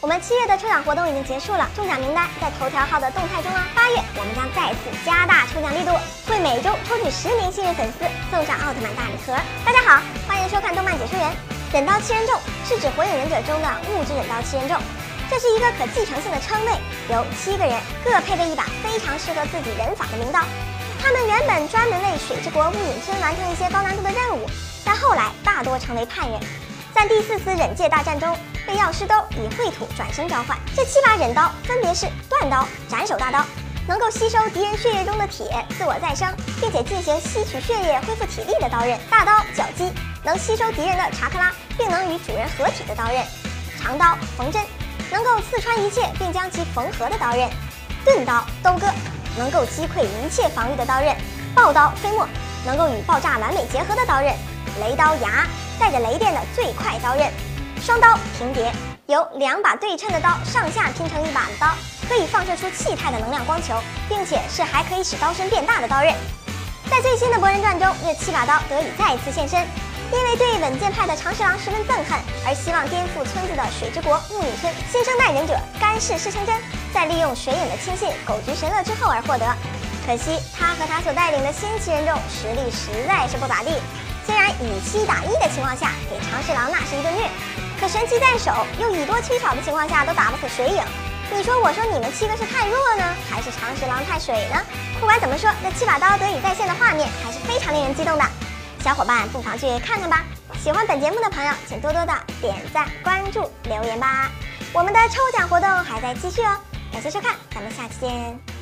我们七月的抽奖活动已经结束了，中奖名单在头条号的动态中哦。八月我们将再次加大抽奖力度，会每周抽取十名幸运粉丝送上奥特曼大礼盒。大家好，欢迎收看动漫解说员。忍刀七人众是指火影忍者中的物质忍刀七人众，这是一个可继承性的称谓，由七个人各配备一把非常适合自己忍法的名刀。他们原本专门为水之国雾隐村完成一些高难度的任务，但后来大多成为叛人。在第四次忍界大战中，被药师兜以秽土转生召唤。这七把忍刀分别是断刀、斩首大刀，能够吸收敌人血液中的铁，自我再生，并且进行吸取血液恢复体力的刀刃；大刀绞击，能吸收敌人的查克拉，并能与主人合体的刀刃；长刀缝针，能够刺穿一切并将其缝合的刀刃；钝刀兜割。能够击溃一切防御的刀刃，爆刀飞沫能够与爆炸完美结合的刀刃，雷刀牙带着雷电的最快刀刃，双刀平叠由两把对称的刀上下拼成一把的刀，可以放射出气态的能量光球，并且是还可以使刀身变大的刀刃。在最新的《博人传》中，这七把刀得以再次现身，因为对稳健派的长十郎十分憎恨，而希望颠覆村子的水之国木影村新生代忍者干氏师成真。在利用水影的亲信狗菊神乐之后而获得，可惜他和他所带领的新七人众实力实在是不咋地。以七打一的情况下给长侍郎那是一顿虐，可神器在手又以多欺少的情况下都打不死水影。你说我说你们七个是太弱呢，还是长侍郎太水呢？不管怎么说，这七把刀得以再现的画面还是非常令人激动的。小伙伴不妨去看看吧。喜欢本节目的朋友，请多多的点赞、关注、留言吧。我们的抽奖活动还在继续哦。感谢收看，咱们下期见。